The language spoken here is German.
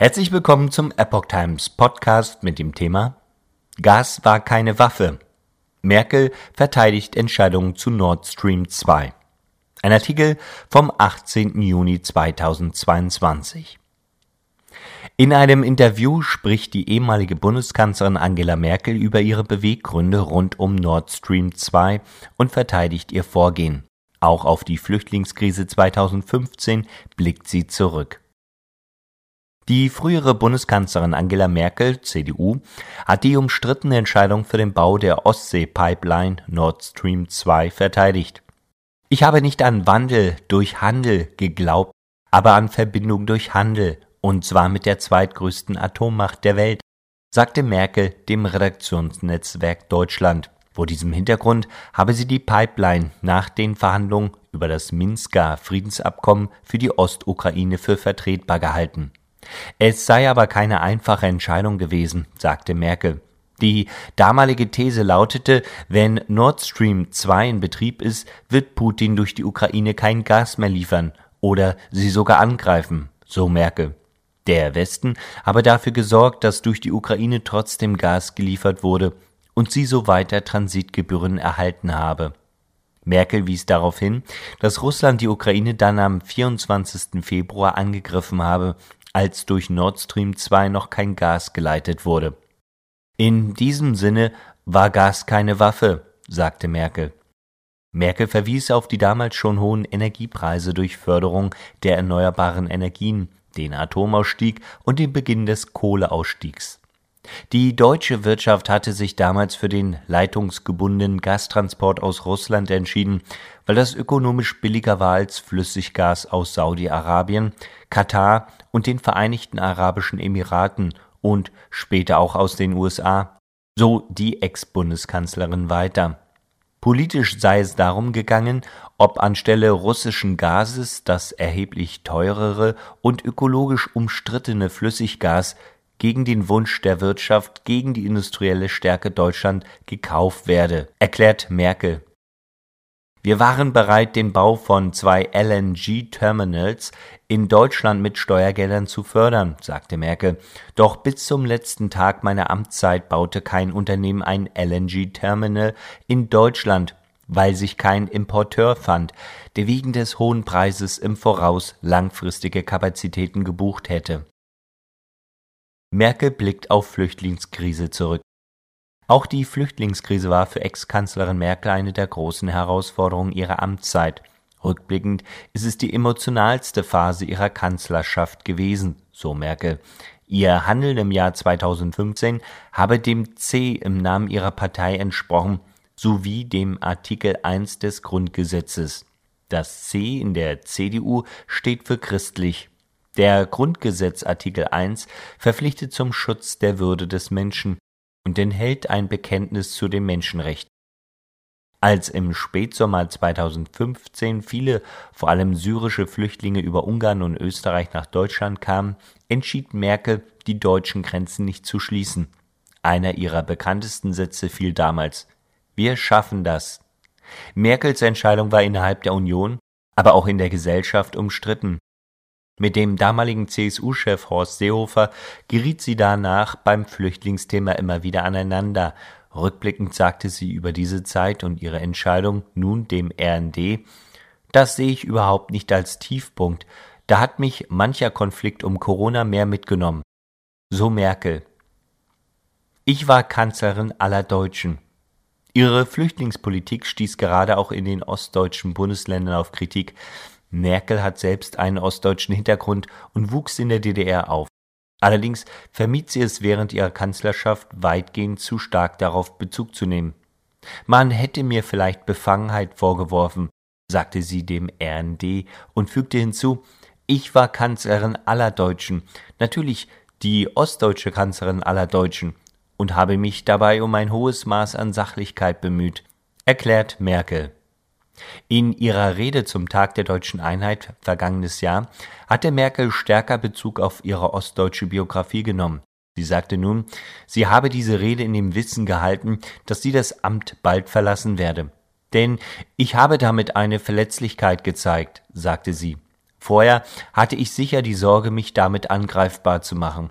Herzlich willkommen zum Epoch Times Podcast mit dem Thema Gas war keine Waffe. Merkel verteidigt Entscheidung zu Nord Stream 2. Ein Artikel vom 18. Juni 2022. In einem Interview spricht die ehemalige Bundeskanzlerin Angela Merkel über ihre Beweggründe rund um Nord Stream 2 und verteidigt ihr Vorgehen. Auch auf die Flüchtlingskrise 2015 blickt sie zurück. Die frühere Bundeskanzlerin Angela Merkel, CDU, hat die umstrittene Entscheidung für den Bau der Ostsee-Pipeline Nord Stream 2 verteidigt. Ich habe nicht an Wandel durch Handel geglaubt, aber an Verbindung durch Handel, und zwar mit der zweitgrößten Atommacht der Welt, sagte Merkel dem Redaktionsnetzwerk Deutschland. Vor diesem Hintergrund habe sie die Pipeline nach den Verhandlungen über das Minsker Friedensabkommen für die Ostukraine für vertretbar gehalten. Es sei aber keine einfache Entscheidung gewesen, sagte Merkel. Die damalige These lautete, wenn Nord Stream 2 in Betrieb ist, wird Putin durch die Ukraine kein Gas mehr liefern oder sie sogar angreifen, so Merkel. Der Westen habe dafür gesorgt, dass durch die Ukraine trotzdem Gas geliefert wurde und sie so weiter Transitgebühren erhalten habe. Merkel wies darauf hin, dass Russland die Ukraine dann am 24. Februar angegriffen habe als durch Nord Stream 2 noch kein Gas geleitet wurde. In diesem Sinne war Gas keine Waffe, sagte Merkel. Merkel verwies auf die damals schon hohen Energiepreise durch Förderung der erneuerbaren Energien, den Atomausstieg und den Beginn des Kohleausstiegs. Die deutsche Wirtschaft hatte sich damals für den leitungsgebundenen Gastransport aus Russland entschieden, weil das ökonomisch billiger war als Flüssiggas aus Saudi-Arabien, Katar und den Vereinigten Arabischen Emiraten und später auch aus den USA, so die Ex-Bundeskanzlerin weiter. Politisch sei es darum gegangen, ob anstelle russischen Gases das erheblich teurere und ökologisch umstrittene Flüssiggas gegen den Wunsch der Wirtschaft, gegen die industrielle Stärke Deutschland gekauft werde, erklärt Merkel. Wir waren bereit, den Bau von zwei LNG-Terminals in Deutschland mit Steuergeldern zu fördern, sagte Merkel. Doch bis zum letzten Tag meiner Amtszeit baute kein Unternehmen ein LNG-Terminal in Deutschland, weil sich kein Importeur fand, der wegen des hohen Preises im Voraus langfristige Kapazitäten gebucht hätte. Merkel blickt auf Flüchtlingskrise zurück. Auch die Flüchtlingskrise war für Ex-Kanzlerin Merkel eine der großen Herausforderungen ihrer Amtszeit. Rückblickend ist es die emotionalste Phase ihrer Kanzlerschaft gewesen, so Merkel. Ihr Handeln im Jahr 2015 habe dem C im Namen ihrer Partei entsprochen, sowie dem Artikel 1 des Grundgesetzes. Das C in der CDU steht für christlich. Der Grundgesetz Artikel 1 verpflichtet zum Schutz der Würde des Menschen und enthält ein Bekenntnis zu den Menschenrechten. Als im Spätsommer 2015 viele, vor allem syrische Flüchtlinge über Ungarn und Österreich nach Deutschland kamen, entschied Merkel, die deutschen Grenzen nicht zu schließen. Einer ihrer bekanntesten Sätze fiel damals Wir schaffen das. Merkels Entscheidung war innerhalb der Union, aber auch in der Gesellschaft umstritten. Mit dem damaligen CSU-Chef Horst Seehofer geriet sie danach beim Flüchtlingsthema immer wieder aneinander. Rückblickend sagte sie über diese Zeit und ihre Entscheidung nun dem RND, das sehe ich überhaupt nicht als Tiefpunkt. Da hat mich mancher Konflikt um Corona mehr mitgenommen. So Merkel. Ich war Kanzlerin aller Deutschen. Ihre Flüchtlingspolitik stieß gerade auch in den ostdeutschen Bundesländern auf Kritik. Merkel hat selbst einen ostdeutschen Hintergrund und wuchs in der DDR auf. Allerdings vermied sie es während ihrer Kanzlerschaft weitgehend zu stark darauf Bezug zu nehmen. Man hätte mir vielleicht Befangenheit vorgeworfen, sagte sie dem RND und fügte hinzu, ich war Kanzlerin aller Deutschen, natürlich die ostdeutsche Kanzlerin aller Deutschen, und habe mich dabei um ein hohes Maß an Sachlichkeit bemüht, erklärt Merkel. In ihrer Rede zum Tag der deutschen Einheit vergangenes Jahr hatte Merkel stärker Bezug auf ihre ostdeutsche Biografie genommen. Sie sagte nun, sie habe diese Rede in dem Wissen gehalten, dass sie das Amt bald verlassen werde. Denn ich habe damit eine Verletzlichkeit gezeigt, sagte sie. Vorher hatte ich sicher die Sorge, mich damit angreifbar zu machen.